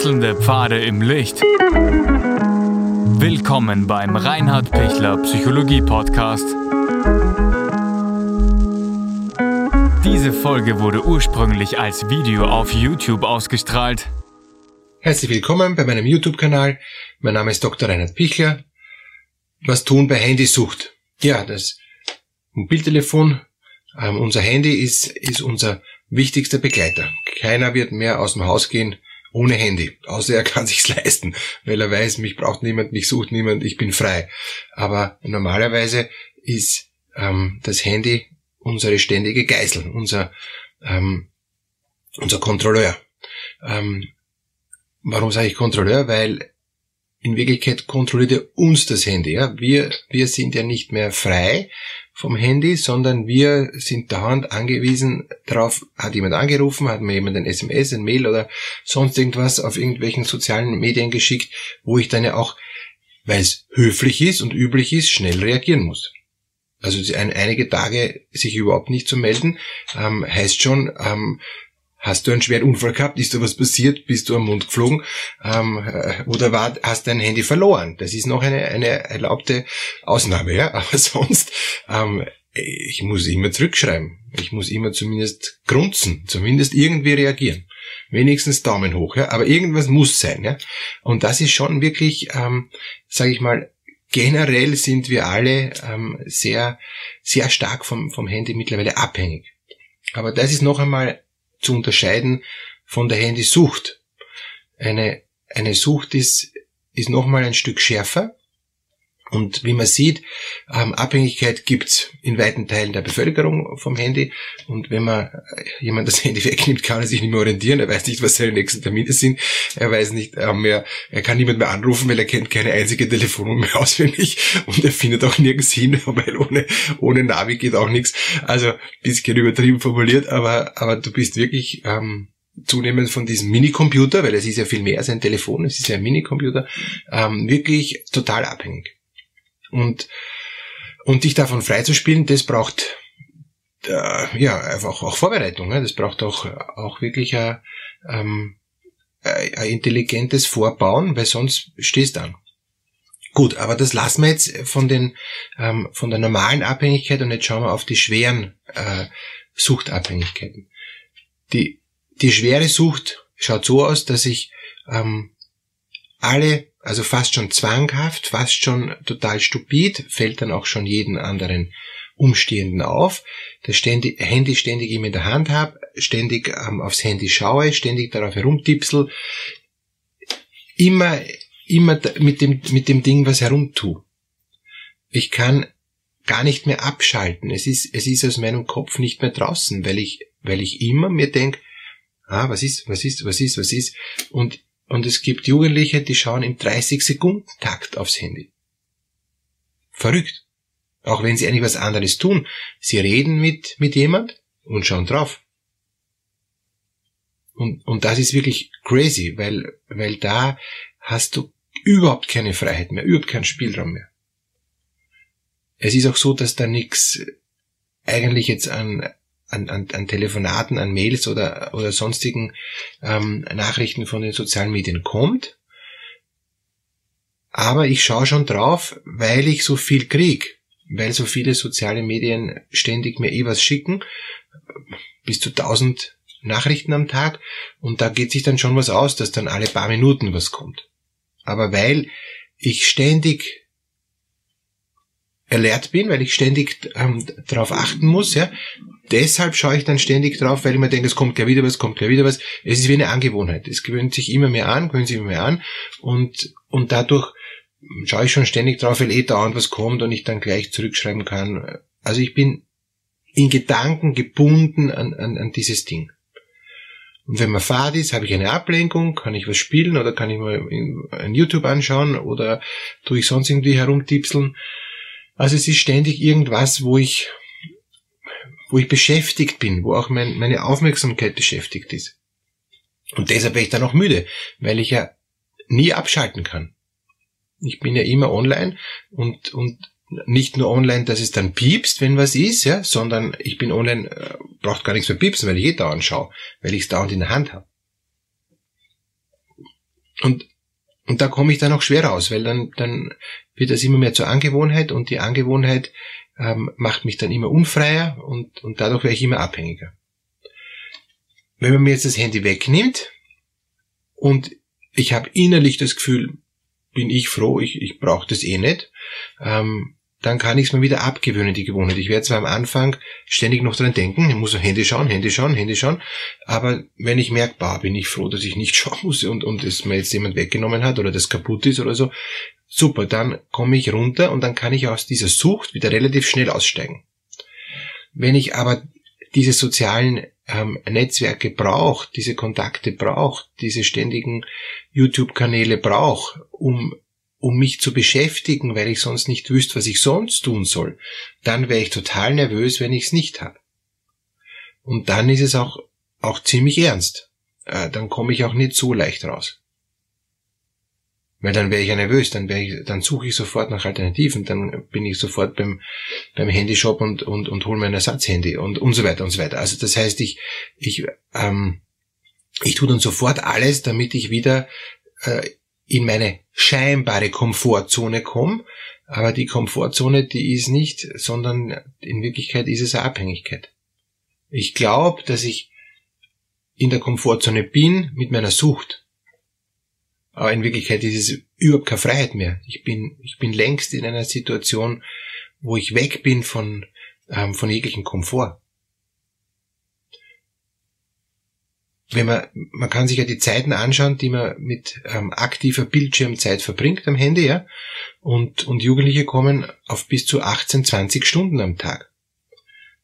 Wechselnde Pfade im Licht. Willkommen beim Reinhard Pichler Psychologie Podcast. Diese Folge wurde ursprünglich als Video auf YouTube ausgestrahlt. Herzlich willkommen bei meinem YouTube-Kanal. Mein Name ist Dr. Reinhard Pichler. Was tun bei Handysucht? Ja, das Mobiltelefon, ähm, unser Handy ist, ist unser wichtigster Begleiter. Keiner wird mehr aus dem Haus gehen ohne Handy, außer er kann sich's leisten, weil er weiß, mich braucht niemand, mich sucht niemand, ich bin frei. Aber normalerweise ist ähm, das Handy unsere ständige Geißel, unser ähm, unser Kontrolleur. Ähm, warum sage ich Kontrolleur? Weil in Wirklichkeit kontrolliert er uns das Handy. Ja? Wir, wir sind ja nicht mehr frei vom Handy, sondern wir sind dauernd angewiesen darauf, hat jemand angerufen, hat mir jemand ein SMS, ein Mail oder sonst irgendwas auf irgendwelchen sozialen Medien geschickt, wo ich dann ja auch, weil es höflich ist und üblich ist, schnell reagieren muss. Also ein, einige Tage sich überhaupt nicht zu melden, ähm, heißt schon, ähm, Hast du einen schweren Unfall gehabt? Ist da was passiert? Bist du am Mund geflogen? Ähm, äh, oder war, hast dein Handy verloren? Das ist noch eine, eine erlaubte Ausnahme, ja. Aber sonst, ähm, ich muss immer zurückschreiben. Ich muss immer zumindest grunzen, zumindest irgendwie reagieren. Wenigstens Daumen hoch, ja. Aber irgendwas muss sein, ja. Und das ist schon wirklich, ähm, sage ich mal, generell sind wir alle ähm, sehr, sehr stark vom, vom Handy mittlerweile abhängig. Aber das ist noch einmal zu unterscheiden von der Handysucht. Eine, eine Sucht ist, ist nochmal ein Stück schärfer. Und wie man sieht, ähm, Abhängigkeit gibt's in weiten Teilen der Bevölkerung vom Handy. Und wenn man äh, jemand das Handy wegnimmt, kann er sich nicht mehr orientieren. Er weiß nicht, was seine nächsten Termine sind. Er weiß nicht ähm, mehr, er kann niemand mehr anrufen, weil er kennt keine einzige Telefonnummer mehr auswendig. Und er findet auch nirgends hin, weil ohne, ohne Navi geht auch nichts. Also, bisschen übertrieben formuliert, aber, aber du bist wirklich, ähm, zunehmend von diesem Minicomputer, weil es ist ja viel mehr als ein Telefon, es ist ja ein Minicomputer, ähm, wirklich total abhängig. Und, und dich davon freizuspielen, das braucht äh, ja einfach auch Vorbereitung. Ne? Das braucht auch, auch wirklich ein, ähm, ein intelligentes Vorbauen, weil sonst stehst du an. Gut, aber das lassen wir jetzt von den ähm, von der normalen Abhängigkeit und jetzt schauen wir auf die schweren äh, Suchtabhängigkeiten. Die die schwere Sucht schaut so aus, dass ich ähm, alle also fast schon zwanghaft, fast schon total stupid, fällt dann auch schon jeden anderen Umstehenden auf, das ständig, Handy ständig immer in der Hand habe, ständig ähm, aufs Handy schaue, ständig darauf herumtipsel, immer, immer mit dem, mit dem Ding was herumtu. Ich kann gar nicht mehr abschalten. Es ist, es ist aus meinem Kopf nicht mehr draußen, weil ich, weil ich immer mir denk, ah, was ist, was ist, was ist, was ist, und und es gibt Jugendliche, die schauen im 30-Sekunden-Takt aufs Handy. Verrückt. Auch wenn sie eigentlich was anderes tun. Sie reden mit, mit jemand und schauen drauf. Und, und das ist wirklich crazy, weil, weil da hast du überhaupt keine Freiheit mehr, überhaupt keinen Spielraum mehr. Es ist auch so, dass da nichts eigentlich jetzt an, an, an, an Telefonaten, an Mails oder, oder sonstigen ähm, Nachrichten von den sozialen Medien kommt. Aber ich schaue schon drauf, weil ich so viel krieg, weil so viele soziale Medien ständig mir eh was schicken, bis zu tausend Nachrichten am Tag und da geht sich dann schon was aus, dass dann alle paar Minuten was kommt. Aber weil ich ständig alert bin, weil ich ständig ähm, darauf achten muss. Ja. Deshalb schaue ich dann ständig drauf, weil ich mir denke, es kommt gleich wieder was, kommt gleich wieder was. Es ist wie eine Angewohnheit. Es gewöhnt sich immer mehr an, gewöhnt sich immer mehr an und, und dadurch schaue ich schon ständig drauf, weil eh dauernd was kommt und ich dann gleich zurückschreiben kann. Also ich bin in Gedanken gebunden an, an, an dieses Ding. Und wenn man fad ist, habe ich eine Ablenkung, kann ich was spielen oder kann ich mal ein YouTube anschauen oder tue ich sonst irgendwie herumtipseln. Also es ist ständig irgendwas, wo ich, wo ich beschäftigt bin, wo auch mein, meine Aufmerksamkeit beschäftigt ist. Und deshalb bin ich dann auch müde, weil ich ja nie abschalten kann. Ich bin ja immer online und, und nicht nur online, dass es dann piepst, wenn was ist, ja, sondern ich bin online, äh, braucht gar nichts mehr piepsen, weil ich eh dauernd schaue, weil ich es dauernd in der Hand habe. Und, und da komme ich dann auch schwer raus, weil dann, dann wird das immer mehr zur Angewohnheit und die Angewohnheit ähm, macht mich dann immer unfreier und, und dadurch werde ich immer abhängiger. Wenn man mir jetzt das Handy wegnimmt und ich habe innerlich das Gefühl, bin ich froh, ich, ich brauche das eh nicht, ähm, dann kann ich es mir wieder abgewöhnen, die Gewohnheit. Ich werde zwar am Anfang ständig noch dran denken, ich muss auf Handy schauen, Handy schauen, Handy schauen, aber wenn ich merke, bah, bin ich froh, dass ich nicht schauen muss und, und es mir jetzt jemand weggenommen hat oder das kaputt ist oder so, super, dann komme ich runter und dann kann ich aus dieser Sucht wieder relativ schnell aussteigen. Wenn ich aber diese sozialen ähm, Netzwerke brauche, diese Kontakte brauche, diese ständigen YouTube-Kanäle brauche, um um mich zu beschäftigen, weil ich sonst nicht wüsste, was ich sonst tun soll, dann wäre ich total nervös, wenn ich es nicht habe. Und dann ist es auch, auch ziemlich ernst. Äh, dann komme ich auch nicht so leicht raus. Weil dann wäre ich ja nervös, dann, wäre ich, dann suche ich sofort nach Alternativen, dann bin ich sofort beim, beim Handyshop und, und, und hole mein Ersatzhandy und, und so weiter und so weiter. Also das heißt, ich, ich, ähm, ich tue dann sofort alles, damit ich wieder äh, in meine scheinbare Komfortzone komme, aber die Komfortzone, die ist nicht, sondern in Wirklichkeit ist es eine Abhängigkeit. Ich glaube, dass ich in der Komfortzone bin mit meiner Sucht. Aber in Wirklichkeit ist es überhaupt keine Freiheit mehr. Ich bin, ich bin längst in einer Situation, wo ich weg bin von, ähm, von jeglichem Komfort. Wenn man, man kann sich ja die Zeiten anschauen, die man mit ähm, aktiver Bildschirmzeit verbringt am Handy, ja, und, und Jugendliche kommen auf bis zu 18, 20 Stunden am Tag.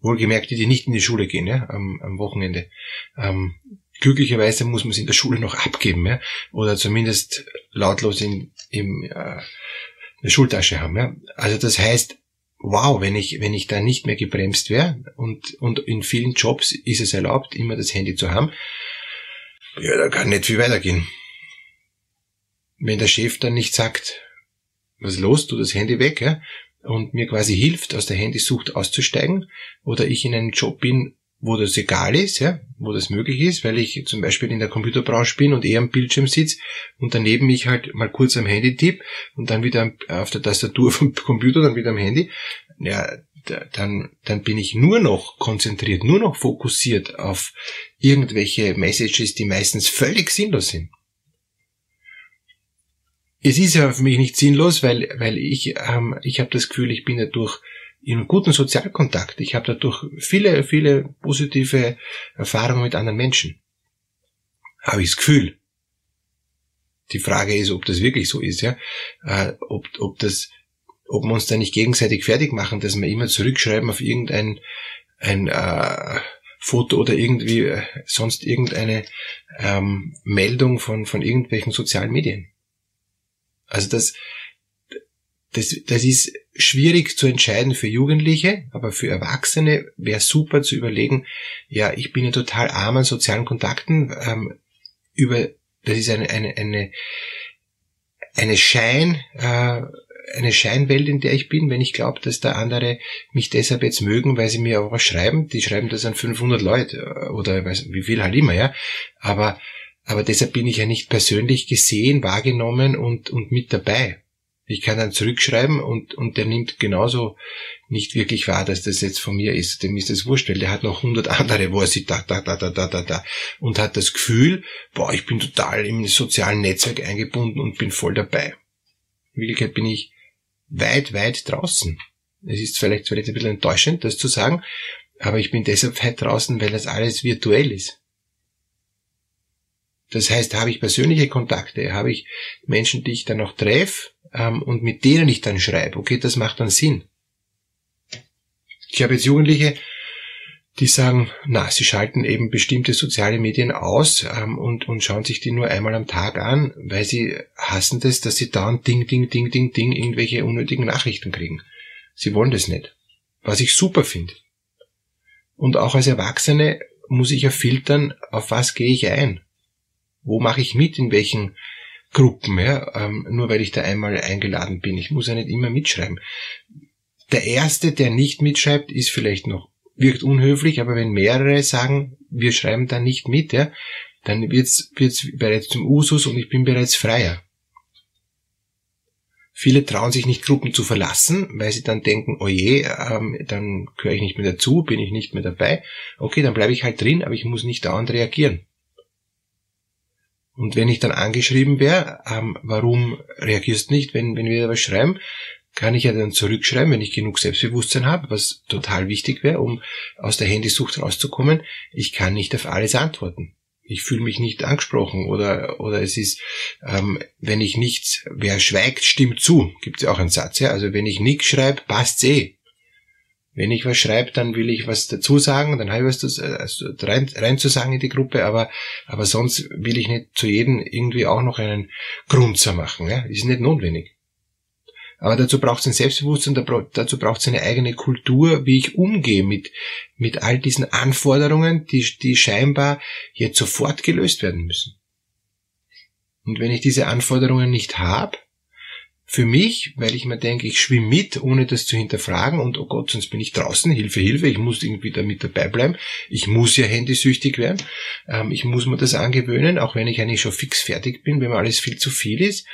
Wohlgemerkt, die, die nicht in die Schule gehen, ja, am, am Wochenende. Ähm, glücklicherweise muss man es in der Schule noch abgeben, ja, oder zumindest lautlos in, im, äh, in der Schultasche haben, ja. Also das heißt, wow, wenn ich, wenn ich da nicht mehr gebremst wäre und, und in vielen Jobs ist es erlaubt, immer das Handy zu haben, ja, da kann nicht viel weitergehen. Wenn der Chef dann nicht sagt, was los, tu das Handy weg, ja, und mir quasi hilft, aus der Handysucht auszusteigen, oder ich in einem Job bin, wo das egal ist, ja, wo das möglich ist, weil ich zum Beispiel in der Computerbranche bin und eher am Bildschirm sitze und daneben mich halt mal kurz am Handy tipp und dann wieder auf der Tastatur vom Computer, dann wieder am Handy, ja, dann, dann bin ich nur noch konzentriert, nur noch fokussiert auf irgendwelche Messages, die meistens völlig sinnlos sind. Es ist ja für mich nicht sinnlos, weil, weil ich, ähm, ich habe das Gefühl, ich bin dadurch in guten Sozialkontakt. Ich habe dadurch viele, viele positive Erfahrungen mit anderen Menschen. Habe ich das Gefühl. Die Frage ist, ob das wirklich so ist, ja. Äh, ob, ob das ob wir uns da nicht gegenseitig fertig machen, dass wir immer zurückschreiben auf irgendein ein, äh, Foto oder irgendwie äh, sonst irgendeine ähm, Meldung von, von irgendwelchen sozialen Medien. Also das, das, das ist schwierig zu entscheiden für Jugendliche, aber für Erwachsene wäre super zu überlegen, ja, ich bin ja total arm an sozialen Kontakten, ähm, über, das ist eine, eine, eine, eine Schein, äh, eine Scheinwelt, in der ich bin, wenn ich glaube, dass da andere mich deshalb jetzt mögen, weil sie mir auch was schreiben. Die schreiben das an 500 Leute äh, oder weiß, wie viel halt immer, ja. Aber, aber deshalb bin ich ja nicht persönlich gesehen, wahrgenommen und, und mit dabei. Ich kann dann zurückschreiben und, und der nimmt genauso nicht wirklich wahr, dass das jetzt von mir ist. Dem ist das wurscht, weil der hat noch hundert andere, wo er sieht, da, da, da, da, da, da, da. Und hat das Gefühl, boah, ich bin total im sozialen Netzwerk eingebunden und bin voll dabei. In Wirklichkeit bin ich weit, weit draußen. Es ist vielleicht, vielleicht ein bisschen enttäuschend, das zu sagen, aber ich bin deshalb weit draußen, weil das alles virtuell ist. Das heißt, habe ich persönliche Kontakte, habe ich Menschen, die ich dann noch treffe ähm, und mit denen ich dann schreibe. Okay, das macht dann Sinn. Ich habe jetzt Jugendliche, die sagen, na, sie schalten eben bestimmte soziale Medien aus ähm, und, und schauen sich die nur einmal am Tag an, weil sie hassen das, dass sie dauernd Ding, Ding, Ding, Ding, Ding irgendwelche unnötigen Nachrichten kriegen. Sie wollen das nicht. Was ich super finde. Und auch als Erwachsene muss ich ja filtern, auf was gehe ich ein? Wo mache ich mit, in welchen Gruppen, ja? Ähm, nur weil ich da einmal eingeladen bin. Ich muss ja nicht immer mitschreiben. Der Erste, der nicht mitschreibt, ist vielleicht noch wirkt unhöflich, aber wenn mehrere sagen, wir schreiben da nicht mit, ja, dann wird's, wird's bereits zum Usus und ich bin bereits freier. Viele trauen sich nicht, Gruppen zu verlassen, weil sie dann denken, oh je, ähm, dann gehöre ich nicht mehr dazu, bin ich nicht mehr dabei. Okay, dann bleibe ich halt drin, aber ich muss nicht dauernd reagieren. Und wenn ich dann angeschrieben wäre, ähm, warum reagierst nicht, wenn, wenn wir da was schreiben, kann ich ja dann zurückschreiben, wenn ich genug Selbstbewusstsein habe, was total wichtig wäre, um aus der Handysucht rauszukommen. Ich kann nicht auf alles antworten ich fühle mich nicht angesprochen oder oder es ist, ähm, wenn ich nichts, wer schweigt, stimmt zu, gibt es ja auch einen Satz, ja. Also wenn ich nichts schreibe, passt's eh. Wenn ich was schreibe, dann will ich was dazu sagen, dann habe ich was also rein, rein zu sagen in die Gruppe, aber, aber sonst will ich nicht zu jedem irgendwie auch noch einen Grunzer machen. Ja? Ist nicht notwendig. Aber dazu braucht es ein Selbstbewusstsein, dazu braucht es eine eigene Kultur, wie ich umgehe mit, mit all diesen Anforderungen, die, die scheinbar jetzt sofort gelöst werden müssen. Und wenn ich diese Anforderungen nicht habe, für mich, weil ich mir denke, ich schwimme mit, ohne das zu hinterfragen und oh Gott, sonst bin ich draußen, Hilfe, Hilfe, ich muss irgendwie da mit dabei bleiben, ich muss ja handysüchtig werden, ähm, ich muss mir das angewöhnen, auch wenn ich eigentlich schon fix fertig bin, wenn mir alles viel zu viel ist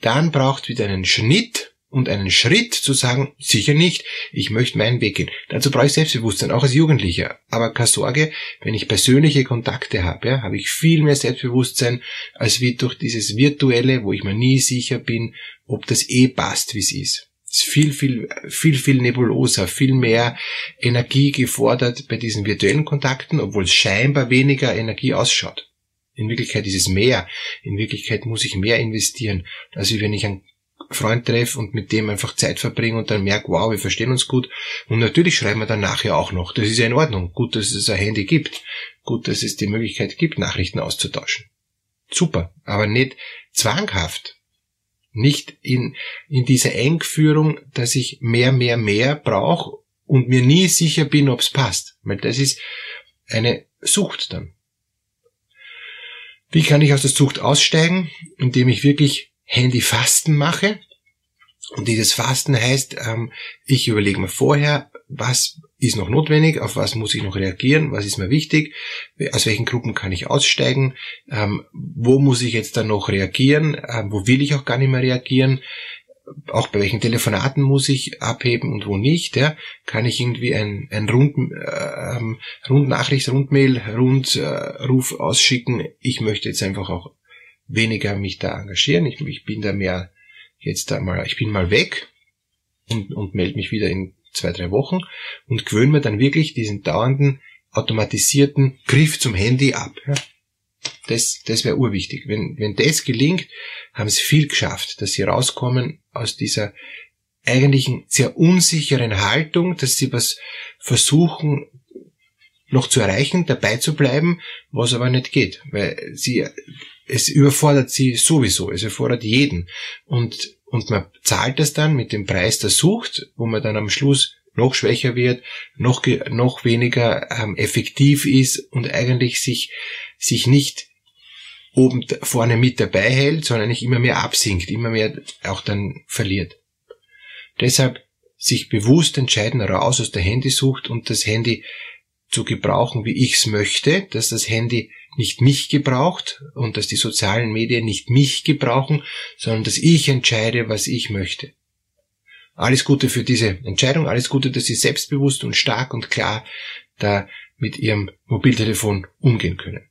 dann braucht wieder einen Schnitt und einen Schritt zu sagen, sicher nicht, ich möchte meinen Weg gehen. Dazu brauche ich Selbstbewusstsein, auch als Jugendlicher. Aber keine Sorge, wenn ich persönliche Kontakte habe, ja, habe ich viel mehr Selbstbewusstsein, als wie durch dieses Virtuelle, wo ich mir nie sicher bin, ob das eh passt, wie es ist. Es ist viel, viel, viel, viel nebuloser, viel mehr Energie gefordert bei diesen virtuellen Kontakten, obwohl es scheinbar weniger Energie ausschaut. In Wirklichkeit ist es mehr. In Wirklichkeit muss ich mehr investieren, als wenn ich einen Freund treffe und mit dem einfach Zeit verbringe und dann merke, wow, wir verstehen uns gut. Und natürlich schreiben wir dann nachher auch noch. Das ist ja in Ordnung. Gut, dass es ein Handy gibt. Gut, dass es die Möglichkeit gibt, Nachrichten auszutauschen. Super. Aber nicht zwanghaft. Nicht in, in dieser Engführung, dass ich mehr, mehr, mehr brauche und mir nie sicher bin, ob es passt. Weil das ist eine Sucht dann. Wie kann ich aus der Sucht aussteigen? Indem ich wirklich Handyfasten mache. Und dieses Fasten heißt, ähm, ich überlege mir vorher, was ist noch notwendig, auf was muss ich noch reagieren, was ist mir wichtig, aus welchen Gruppen kann ich aussteigen, ähm, wo muss ich jetzt dann noch reagieren, ähm, wo will ich auch gar nicht mehr reagieren, auch bei welchen Telefonaten muss ich abheben und wo nicht, ja, kann ich irgendwie ein, ein Rund, äh, ähm, Rundnachricht, Rundmail, Rundruf äh, ausschicken. Ich möchte jetzt einfach auch weniger mich da engagieren. Ich, ich bin da mehr jetzt da mal, ich bin mal weg und, und melde mich wieder in zwei, drei Wochen und gewöhne mir dann wirklich diesen dauernden automatisierten Griff zum Handy ab. Ja. Das, das wäre urwichtig. Wenn, wenn das gelingt, haben sie viel geschafft, dass sie rauskommen aus dieser eigentlichen sehr unsicheren Haltung, dass sie was versuchen noch zu erreichen, dabei zu bleiben, was aber nicht geht, weil sie, es überfordert sie sowieso, es überfordert jeden und, und man zahlt das dann mit dem Preis der Sucht, wo man dann am Schluss noch schwächer wird, noch, noch weniger ähm, effektiv ist und eigentlich sich, sich nicht oben vorne mit dabei hält, sondern nicht immer mehr absinkt, immer mehr auch dann verliert. Deshalb sich bewusst entscheiden, raus aus der Handysucht und das Handy zu gebrauchen, wie ich's möchte, dass das Handy nicht mich gebraucht und dass die sozialen Medien nicht mich gebrauchen, sondern dass ich entscheide, was ich möchte. Alles Gute für diese Entscheidung, alles Gute, dass Sie selbstbewusst und stark und klar da mit Ihrem Mobiltelefon umgehen können.